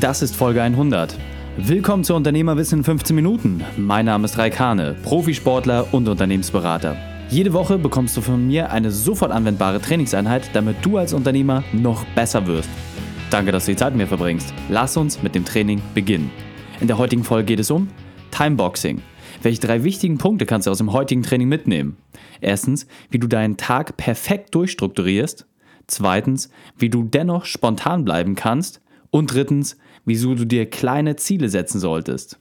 Das ist Folge 100. Willkommen zu Unternehmerwissen in 15 Minuten. Mein Name ist Raik Hane, Profisportler und Unternehmensberater. Jede Woche bekommst du von mir eine sofort anwendbare Trainingseinheit, damit du als Unternehmer noch besser wirst. Danke, dass du die Zeit mit mir verbringst. Lass uns mit dem Training beginnen. In der heutigen Folge geht es um Timeboxing. Welche drei wichtigen Punkte kannst du aus dem heutigen Training mitnehmen? Erstens, wie du deinen Tag perfekt durchstrukturierst. Zweitens, wie du dennoch spontan bleiben kannst. Und drittens, wieso du dir kleine Ziele setzen solltest.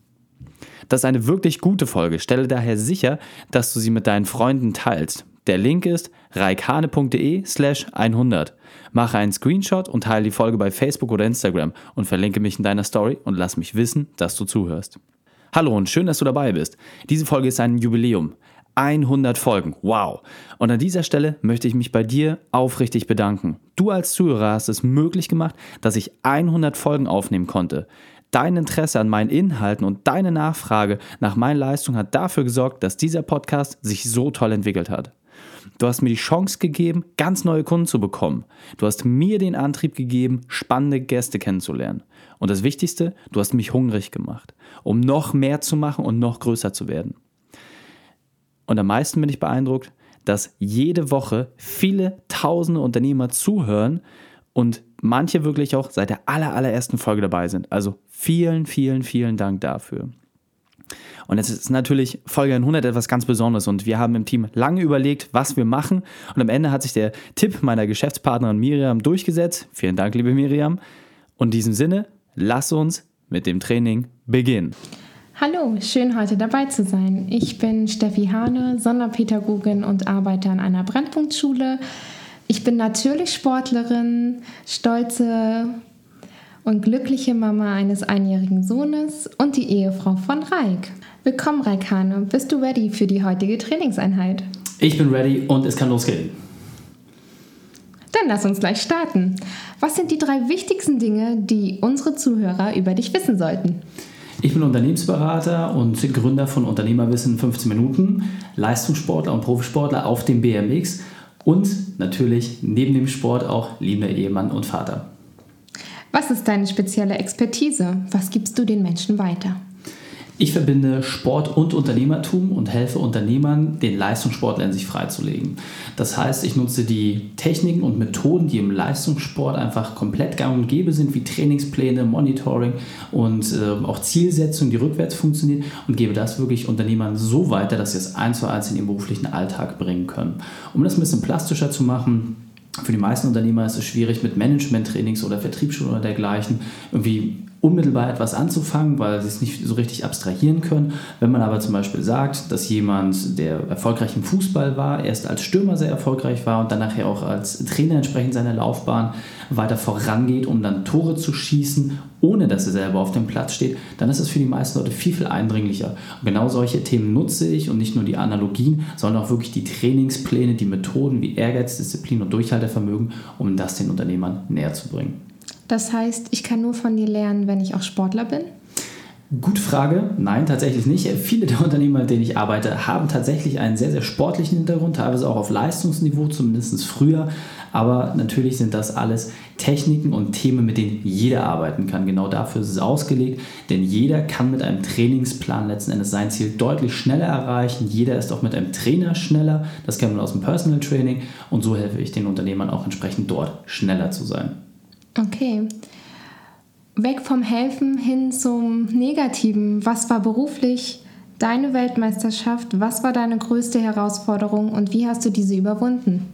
Das ist eine wirklich gute Folge. Stelle daher sicher, dass du sie mit deinen Freunden teilst. Der Link ist reikhane.de slash 100. Mache einen Screenshot und teile die Folge bei Facebook oder Instagram und verlinke mich in deiner Story und lass mich wissen, dass du zuhörst. Hallo und schön, dass du dabei bist. Diese Folge ist ein Jubiläum. 100 Folgen. Wow. Und an dieser Stelle möchte ich mich bei dir aufrichtig bedanken. Du als Zuhörer hast es möglich gemacht, dass ich 100 Folgen aufnehmen konnte. Dein Interesse an meinen Inhalten und deine Nachfrage nach meiner Leistung hat dafür gesorgt, dass dieser Podcast sich so toll entwickelt hat. Du hast mir die Chance gegeben, ganz neue Kunden zu bekommen. Du hast mir den Antrieb gegeben, spannende Gäste kennenzulernen. Und das Wichtigste, du hast mich hungrig gemacht, um noch mehr zu machen und noch größer zu werden. Und am meisten bin ich beeindruckt, dass jede Woche viele tausende Unternehmer zuhören und manche wirklich auch seit der aller, allerersten Folge dabei sind. Also vielen, vielen, vielen Dank dafür. Und jetzt ist natürlich Folge 100 etwas ganz Besonderes und wir haben im Team lange überlegt, was wir machen und am Ende hat sich der Tipp meiner Geschäftspartnerin Miriam durchgesetzt. Vielen Dank, liebe Miriam. Und in diesem Sinne, lass uns mit dem Training beginnen. Hallo, schön heute dabei zu sein. Ich bin Steffi Hane, Sonderpädagogin und arbeite an einer Brennpunktschule. Ich bin natürlich Sportlerin, stolze und glückliche Mama eines einjährigen Sohnes und die Ehefrau von Reik. Willkommen, Reik Hane. Bist du ready für die heutige Trainingseinheit? Ich bin ready und es kann losgehen. Dann lass uns gleich starten. Was sind die drei wichtigsten Dinge, die unsere Zuhörer über dich wissen sollten? Ich bin Unternehmensberater und Gründer von Unternehmerwissen 15 Minuten, Leistungssportler und Profisportler auf dem BMX und natürlich neben dem Sport auch liebender Ehemann und Vater. Was ist deine spezielle Expertise? Was gibst du den Menschen weiter? Ich verbinde Sport und Unternehmertum und helfe Unternehmern, den Leistungssportler in sich freizulegen. Das heißt, ich nutze die Techniken und Methoden, die im Leistungssport einfach komplett gang und gäbe sind, wie Trainingspläne, Monitoring und äh, auch Zielsetzungen, die rückwärts funktionieren und gebe das wirklich Unternehmern so weiter, dass sie es eins zu eins in ihren beruflichen Alltag bringen können. Um das ein bisschen plastischer zu machen, für die meisten Unternehmer ist es schwierig, mit Management-Trainings oder Vertriebsschulen oder dergleichen irgendwie unmittelbar etwas anzufangen, weil sie es nicht so richtig abstrahieren können. Wenn man aber zum Beispiel sagt, dass jemand, der erfolgreich im Fußball war, erst als Stürmer sehr erfolgreich war und dann nachher auch als Trainer entsprechend seiner Laufbahn weiter vorangeht, um dann Tore zu schießen, ohne dass er selber auf dem Platz steht, dann ist es für die meisten Leute viel, viel eindringlicher. Und genau solche Themen nutze ich und nicht nur die Analogien, sondern auch wirklich die Trainingspläne, die Methoden wie Ehrgeiz, Disziplin und Durchhaltevermögen, um das den Unternehmern näher zu bringen. Das heißt, ich kann nur von dir lernen, wenn ich auch Sportler bin? Gute Frage. Nein, tatsächlich nicht. Viele der Unternehmer, mit denen ich arbeite, haben tatsächlich einen sehr, sehr sportlichen Hintergrund, teilweise auch auf Leistungsniveau, zumindest früher. Aber natürlich sind das alles Techniken und Themen, mit denen jeder arbeiten kann. Genau dafür ist es ausgelegt, denn jeder kann mit einem Trainingsplan letzten Endes sein Ziel deutlich schneller erreichen. Jeder ist auch mit einem Trainer schneller. Das kennen wir aus dem Personal Training. Und so helfe ich den Unternehmern auch entsprechend dort schneller zu sein. Okay. Weg vom Helfen hin zum Negativen. Was war beruflich deine Weltmeisterschaft? Was war deine größte Herausforderung und wie hast du diese überwunden?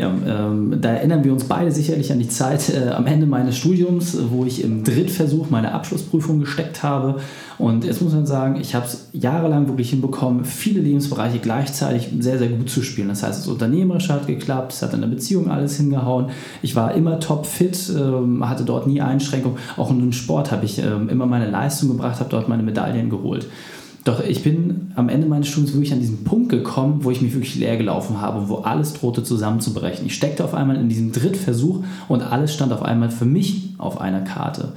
Ja, ähm, da erinnern wir uns beide sicherlich an die Zeit äh, am Ende meines Studiums, wo ich im Drittversuch meine Abschlussprüfung gesteckt habe. Und jetzt muss man sagen, ich habe es jahrelang wirklich hinbekommen, viele Lebensbereiche gleichzeitig sehr, sehr gut zu spielen. Das heißt, das Unternehmerische hat geklappt, es hat in der Beziehung alles hingehauen. Ich war immer top fit, ähm, hatte dort nie Einschränkungen. Auch in den Sport habe ich ähm, immer meine Leistung gebracht, habe dort meine Medaillen geholt. Doch ich bin am Ende meines Studiums wirklich an diesen Punkt gekommen, wo ich mich wirklich leer gelaufen habe, wo alles drohte zusammenzubrechen. Ich steckte auf einmal in diesem Drittversuch und alles stand auf einmal für mich auf einer Karte.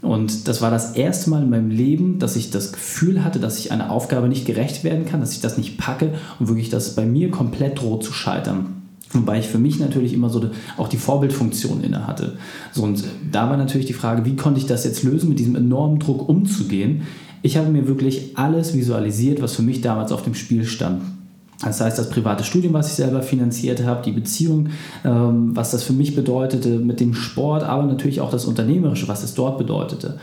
Und das war das erste Mal in meinem Leben, dass ich das Gefühl hatte, dass ich einer Aufgabe nicht gerecht werden kann, dass ich das nicht packe und wirklich, dass es bei mir komplett droht zu scheitern. Wobei ich für mich natürlich immer so auch die Vorbildfunktion inne hatte. So, und da war natürlich die Frage, wie konnte ich das jetzt lösen, mit diesem enormen Druck umzugehen. Ich habe mir wirklich alles visualisiert, was für mich damals auf dem Spiel stand. Das heißt, das private Studium, was ich selber finanziert habe, die Beziehung, ähm, was das für mich bedeutete mit dem Sport, aber natürlich auch das Unternehmerische, was es dort bedeutete.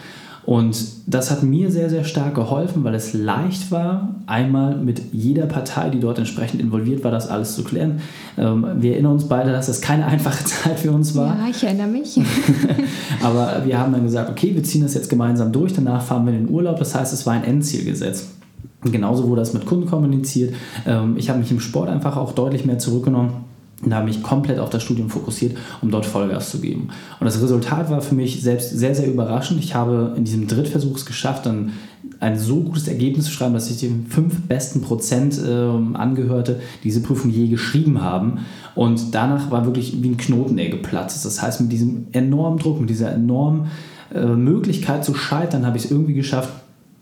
Und das hat mir sehr, sehr stark geholfen, weil es leicht war, einmal mit jeder Partei, die dort entsprechend involviert war, das alles zu klären. Ähm, wir erinnern uns beide, dass das keine einfache Zeit für uns war. Ja, ich erinnere mich. Aber wir haben dann gesagt, okay, wir ziehen das jetzt gemeinsam durch, danach fahren wir in den Urlaub. Das heißt, es war ein Endziel gesetzt. Genauso wurde das mit Kunden kommuniziert. Ähm, ich habe mich im Sport einfach auch deutlich mehr zurückgenommen und habe mich komplett auf das Studium fokussiert, um dort Vollgas zu geben. Und das Resultat war für mich selbst sehr, sehr überraschend. Ich habe in diesem Drittversuch es geschafft, dann ein so gutes Ergebnis zu schreiben, dass ich den fünf besten Prozent äh, angehörte, die diese Prüfung je geschrieben haben. Und danach war wirklich wie ein Knoten, der geplatzt. Das heißt, mit diesem enormen Druck, mit dieser enormen äh, Möglichkeit zu scheitern, habe ich es irgendwie geschafft,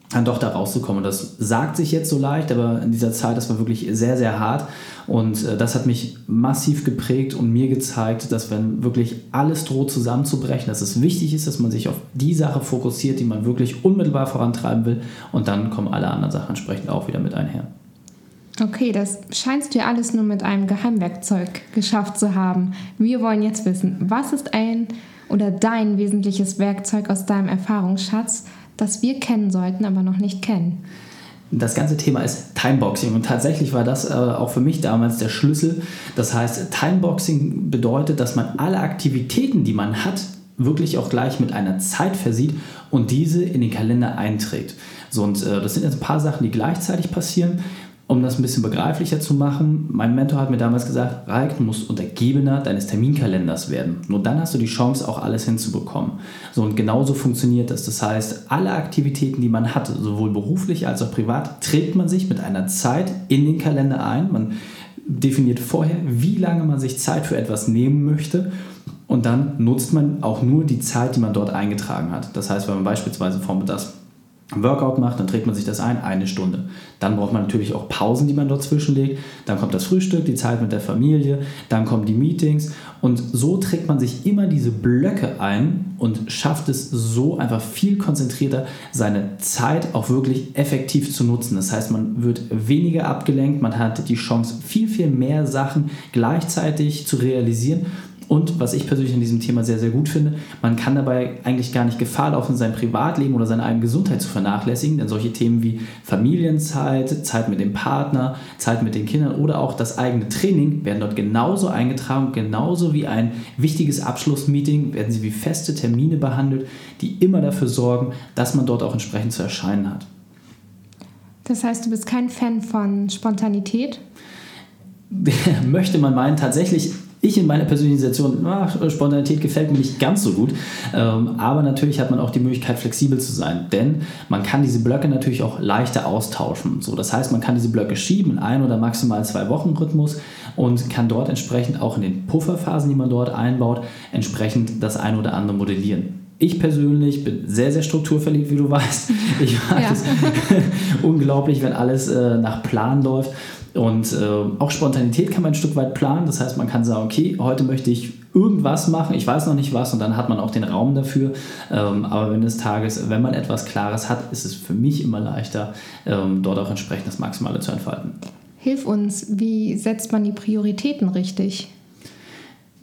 dann doch da rauszukommen. Und das sagt sich jetzt so leicht, aber in dieser Zeit, das war wirklich sehr, sehr hart. Und äh, das hat mich massiv geprägt und mir gezeigt, dass wenn wirklich alles droht zusammenzubrechen, dass es wichtig ist, dass man sich auf die Sache fokussiert, die man wirklich unmittelbar vorantreiben will. Und dann kommen alle anderen Sachen entsprechend auch wieder mit einher. Okay, das scheinst du ja alles nur mit einem Geheimwerkzeug geschafft zu haben. Wir wollen jetzt wissen, was ist ein oder dein wesentliches Werkzeug aus deinem Erfahrungsschatz, das wir kennen sollten, aber noch nicht kennen? Das ganze Thema ist Timeboxing und tatsächlich war das äh, auch für mich damals der Schlüssel. Das heißt, Timeboxing bedeutet, dass man alle Aktivitäten, die man hat, wirklich auch gleich mit einer Zeit versieht und diese in den Kalender einträgt. So, und äh, das sind jetzt ein paar Sachen, die gleichzeitig passieren um das ein bisschen begreiflicher zu machen, mein Mentor hat mir damals gesagt, Raik, du musst Untergebener deines Terminkalenders werden. Nur dann hast du die Chance, auch alles hinzubekommen. So und genauso funktioniert das. Das heißt, alle Aktivitäten, die man hat, sowohl beruflich als auch privat, trägt man sich mit einer Zeit in den Kalender ein. Man definiert vorher, wie lange man sich Zeit für etwas nehmen möchte. Und dann nutzt man auch nur die Zeit, die man dort eingetragen hat. Das heißt, wenn man beispielsweise vormittags Workout macht, dann trägt man sich das ein, eine Stunde. Dann braucht man natürlich auch Pausen, die man dort zwischenlegt. Dann kommt das Frühstück, die Zeit mit der Familie, dann kommen die Meetings und so trägt man sich immer diese Blöcke ein und schafft es so einfach viel konzentrierter, seine Zeit auch wirklich effektiv zu nutzen. Das heißt, man wird weniger abgelenkt, man hat die Chance, viel, viel mehr Sachen gleichzeitig zu realisieren und was ich persönlich in diesem Thema sehr, sehr gut finde, man kann dabei eigentlich gar nicht Gefahr laufen, sein Privatleben oder seine eigene Gesundheit zu vernachlässigen, denn solche Themen wie Familienzeit, Zeit mit dem Partner, Zeit mit den Kindern oder auch das eigene Training werden dort genauso eingetragen, genauso wie ein wichtiges Abschlussmeeting werden sie wie feste Termine behandelt, die immer dafür sorgen, dass man dort auch entsprechend zu erscheinen hat. Das heißt, du bist kein Fan von Spontanität? Möchte man meinen, tatsächlich ich in meiner persönlichen Situation, ah, Spontanität gefällt mir nicht ganz so gut. Ähm, aber natürlich hat man auch die Möglichkeit, flexibel zu sein. Denn man kann diese Blöcke natürlich auch leichter austauschen. So, das heißt, man kann diese Blöcke schieben in ein oder maximal zwei Wochen Rhythmus und kann dort entsprechend auch in den Pufferphasen, die man dort einbaut, entsprechend das ein oder andere modellieren. Ich persönlich bin sehr, sehr strukturverliebt, wie du weißt. Ich mag ja. es unglaublich, wenn alles äh, nach Plan läuft. Und äh, auch Spontanität kann man ein Stück weit planen. Das heißt, man kann sagen, okay, heute möchte ich irgendwas machen, ich weiß noch nicht was und dann hat man auch den Raum dafür. Ähm, aber Ende des Tages, wenn man etwas Klares hat, ist es für mich immer leichter, ähm, dort auch entsprechend das Maximale zu entfalten. Hilf uns, wie setzt man die Prioritäten richtig?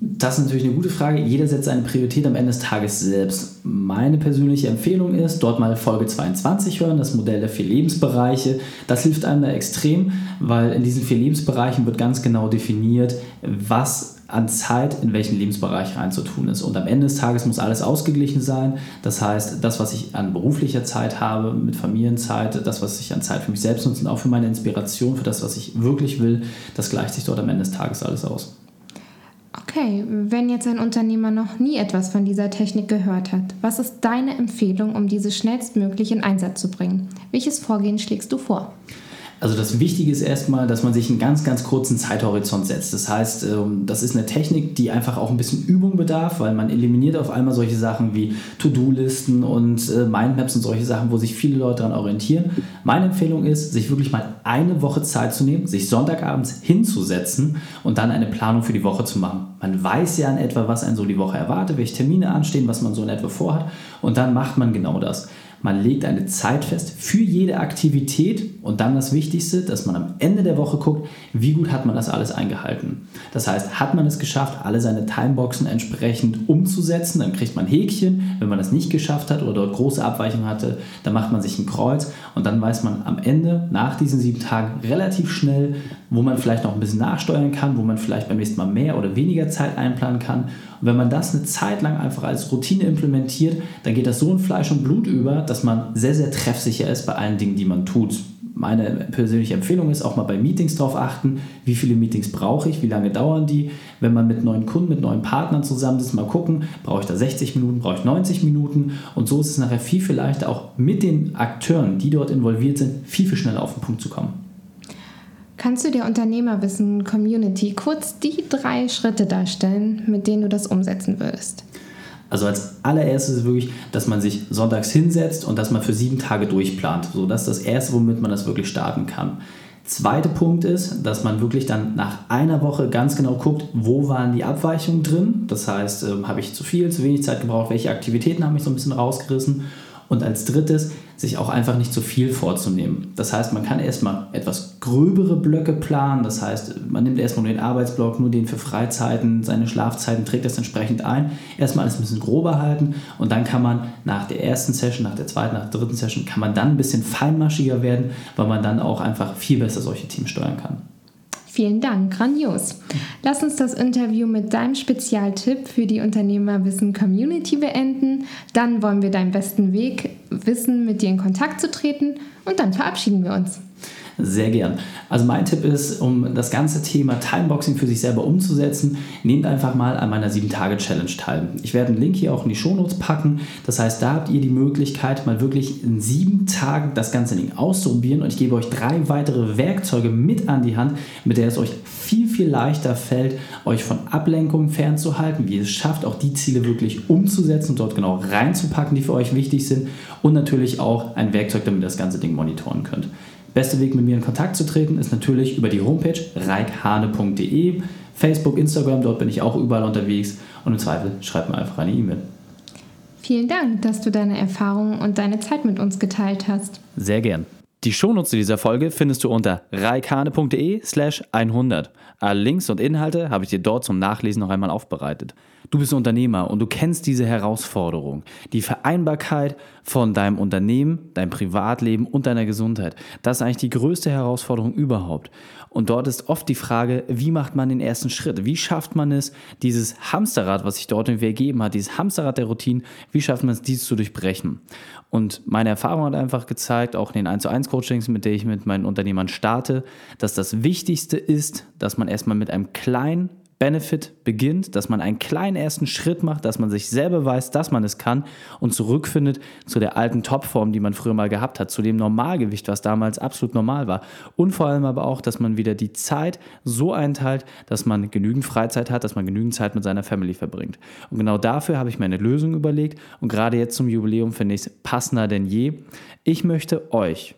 Das ist natürlich eine gute Frage. Jeder setzt seine Priorität am Ende des Tages selbst. Meine persönliche Empfehlung ist, dort mal Folge 22 hören, das Modell der vier Lebensbereiche. Das hilft einem da extrem, weil in diesen vier Lebensbereichen wird ganz genau definiert, was an Zeit in welchen Lebensbereich reinzutun ist. Und am Ende des Tages muss alles ausgeglichen sein. Das heißt, das, was ich an beruflicher Zeit habe, mit Familienzeit, das, was ich an Zeit für mich selbst nutze und auch für meine Inspiration, für das, was ich wirklich will, das gleicht sich dort am Ende des Tages alles aus. Okay, wenn jetzt ein Unternehmer noch nie etwas von dieser Technik gehört hat, was ist deine Empfehlung, um diese schnellstmöglich in Einsatz zu bringen? Welches Vorgehen schlägst du vor? Also das Wichtige ist erstmal, dass man sich einen ganz, ganz kurzen Zeithorizont setzt. Das heißt, ähm, das ist eine Technik, die einfach auch ein bisschen Übung bedarf, weil man eliminiert auf einmal solche Sachen wie To-Do-Listen und äh, Mindmaps und solche Sachen, wo sich viele Leute daran orientieren. Meine Empfehlung ist, sich wirklich mal eine Woche Zeit zu nehmen, sich Sonntagabends hinzusetzen und dann eine Planung für die Woche zu machen. Man weiß ja in etwa, was einen so die Woche erwartet, welche Termine anstehen, was man so in etwa vorhat und dann macht man genau das. Man legt eine Zeit fest für jede Aktivität und dann das Wichtigste, dass man am Ende der Woche guckt, wie gut hat man das alles eingehalten. Das heißt, hat man es geschafft, alle seine Timeboxen entsprechend umzusetzen, dann kriegt man Häkchen. Wenn man das nicht geschafft hat oder dort große Abweichungen hatte, dann macht man sich ein Kreuz und dann weiß man am Ende, nach diesen sieben Tagen, relativ schnell, wo man vielleicht noch ein bisschen nachsteuern kann, wo man vielleicht beim nächsten Mal mehr oder weniger Zeit einplanen kann und wenn man das eine Zeit lang einfach als Routine implementiert, dann geht das so in Fleisch und Blut über, dass man sehr, sehr treffsicher ist bei allen Dingen, die man tut. Meine persönliche Empfehlung ist auch mal bei Meetings darauf achten, wie viele Meetings brauche ich, wie lange dauern die. Wenn man mit neuen Kunden, mit neuen Partnern zusammensitzt, mal gucken, brauche ich da 60 Minuten, brauche ich 90 Minuten. Und so ist es nachher viel, viel leichter, auch mit den Akteuren, die dort involviert sind, viel, viel schneller auf den Punkt zu kommen. Kannst du der Unternehmerwissen Community kurz die drei Schritte darstellen, mit denen du das umsetzen würdest? Also als allererstes ist wirklich, dass man sich sonntags hinsetzt und dass man für sieben Tage durchplant. So, das ist das Erste, womit man das wirklich starten kann. Zweiter Punkt ist, dass man wirklich dann nach einer Woche ganz genau guckt, wo waren die Abweichungen drin. Das heißt, äh, habe ich zu viel, zu wenig Zeit gebraucht, welche Aktivitäten haben mich so ein bisschen rausgerissen und als drittes, sich auch einfach nicht zu viel vorzunehmen. Das heißt, man kann erstmal etwas gröbere Blöcke planen. Das heißt, man nimmt erstmal nur den Arbeitsblock, nur den für Freizeiten, seine Schlafzeiten, trägt das entsprechend ein. Erstmal alles ein bisschen grober halten und dann kann man nach der ersten Session, nach der zweiten, nach der dritten Session, kann man dann ein bisschen feinmaschiger werden, weil man dann auch einfach viel besser solche Teams steuern kann. Vielen Dank, grandios. Lass uns das Interview mit deinem Spezialtipp für die Unternehmerwissen Community beenden. Dann wollen wir deinen besten Weg wissen, mit dir in Kontakt zu treten und dann verabschieden wir uns. Sehr gern. Also mein Tipp ist, um das ganze Thema Timeboxing für sich selber umzusetzen, nehmt einfach mal an meiner 7-Tage-Challenge teil. Ich werde einen Link hier auch in die Shownotes packen. Das heißt, da habt ihr die Möglichkeit, mal wirklich in sieben Tagen das ganze Ding auszuprobieren und ich gebe euch drei weitere Werkzeuge mit an die Hand, mit der es euch viel, viel leichter fällt, euch von Ablenkungen fernzuhalten, wie ihr es schafft, auch die Ziele wirklich umzusetzen und dort genau reinzupacken, die für euch wichtig sind und natürlich auch ein Werkzeug, damit ihr das ganze Ding monitoren könnt. Beste Weg, mit mir in Kontakt zu treten, ist natürlich über die Homepage reikhane.de, Facebook, Instagram, dort bin ich auch überall unterwegs und im Zweifel schreibt mir einfach eine E-Mail. Vielen Dank, dass du deine Erfahrungen und deine Zeit mit uns geteilt hast. Sehr gern. Die Shownotes dieser Folge findest du unter reikane.de slash 100. Alle Links und Inhalte habe ich dir dort zum Nachlesen noch einmal aufbereitet. Du bist Unternehmer und du kennst diese Herausforderung. Die Vereinbarkeit von deinem Unternehmen, deinem Privatleben und deiner Gesundheit. Das ist eigentlich die größte Herausforderung überhaupt. Und dort ist oft die Frage, wie macht man den ersten Schritt? Wie schafft man es, dieses Hamsterrad, was sich dort irgendwie ergeben hat, dieses Hamsterrad der Routinen, wie schafft man es, dies zu durchbrechen? Und meine Erfahrung hat einfach gezeigt, auch in den 1 zu 1 Coachings, mit denen ich mit meinen Unternehmern starte, dass das Wichtigste ist, dass man erstmal mit einem kleinen Benefit beginnt, dass man einen kleinen ersten Schritt macht, dass man sich selber weiß, dass man es kann und zurückfindet zu der alten Topform, die man früher mal gehabt hat, zu dem Normalgewicht, was damals absolut normal war. Und vor allem aber auch, dass man wieder die Zeit so einteilt, dass man genügend Freizeit hat, dass man genügend Zeit mit seiner Family verbringt. Und genau dafür habe ich mir eine Lösung überlegt und gerade jetzt zum Jubiläum finde ich es passender denn je. Ich möchte euch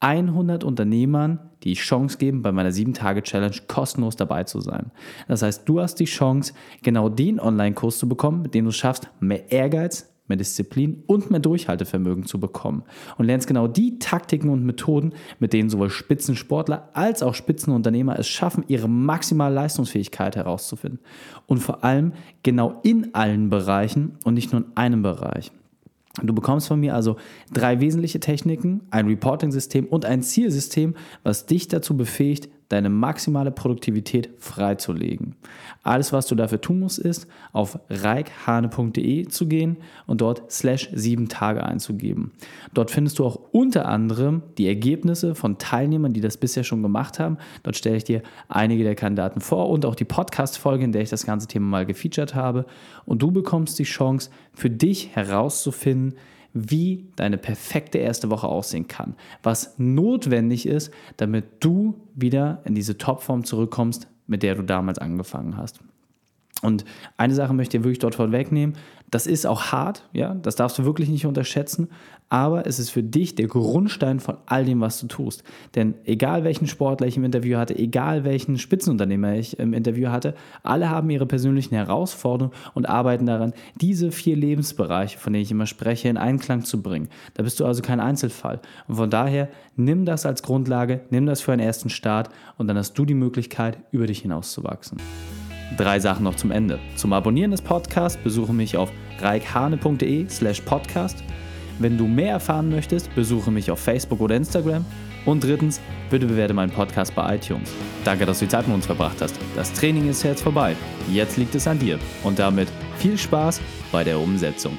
100 Unternehmern die Chance geben, bei meiner 7-Tage-Challenge kostenlos dabei zu sein. Das heißt, du hast die Chance, genau den Online-Kurs zu bekommen, mit dem du schaffst, mehr Ehrgeiz, mehr Disziplin und mehr Durchhaltevermögen zu bekommen. Und lernst genau die Taktiken und Methoden, mit denen sowohl Spitzensportler als auch Spitzenunternehmer es schaffen, ihre maximale Leistungsfähigkeit herauszufinden. Und vor allem genau in allen Bereichen und nicht nur in einem Bereich. Du bekommst von mir also drei wesentliche Techniken, ein Reporting-System und ein Zielsystem, was dich dazu befähigt, deine maximale Produktivität freizulegen. Alles, was du dafür tun musst, ist, auf reikhane.de zu gehen und dort slash sieben Tage einzugeben. Dort findest du auch unter anderem die Ergebnisse von Teilnehmern, die das bisher schon gemacht haben. Dort stelle ich dir einige der Kandidaten vor und auch die Podcast-Folge, in der ich das ganze Thema mal gefeatured habe. Und du bekommst die Chance, für dich herauszufinden, wie deine perfekte erste Woche aussehen kann, was notwendig ist, damit du wieder in diese Topform zurückkommst, mit der du damals angefangen hast. Und eine Sache möchte ich wirklich dort vorwegnehmen. Das ist auch hart, ja, das darfst du wirklich nicht unterschätzen, aber es ist für dich der Grundstein von all dem, was du tust. Denn egal welchen Sportler ich im Interview hatte, egal welchen Spitzenunternehmer ich im Interview hatte, alle haben ihre persönlichen Herausforderungen und arbeiten daran, diese vier Lebensbereiche, von denen ich immer spreche, in Einklang zu bringen. Da bist du also kein Einzelfall. Und von daher nimm das als Grundlage, nimm das für einen ersten Start und dann hast du die Möglichkeit, über dich hinauszuwachsen. Drei Sachen noch zum Ende. Zum Abonnieren des Podcasts besuche mich auf reikhane.de slash podcast. Wenn du mehr erfahren möchtest, besuche mich auf Facebook oder Instagram. Und drittens, bitte bewerte meinen Podcast bei iTunes. Danke, dass du die Zeit mit uns verbracht hast. Das Training ist jetzt vorbei. Jetzt liegt es an dir. Und damit viel Spaß bei der Umsetzung.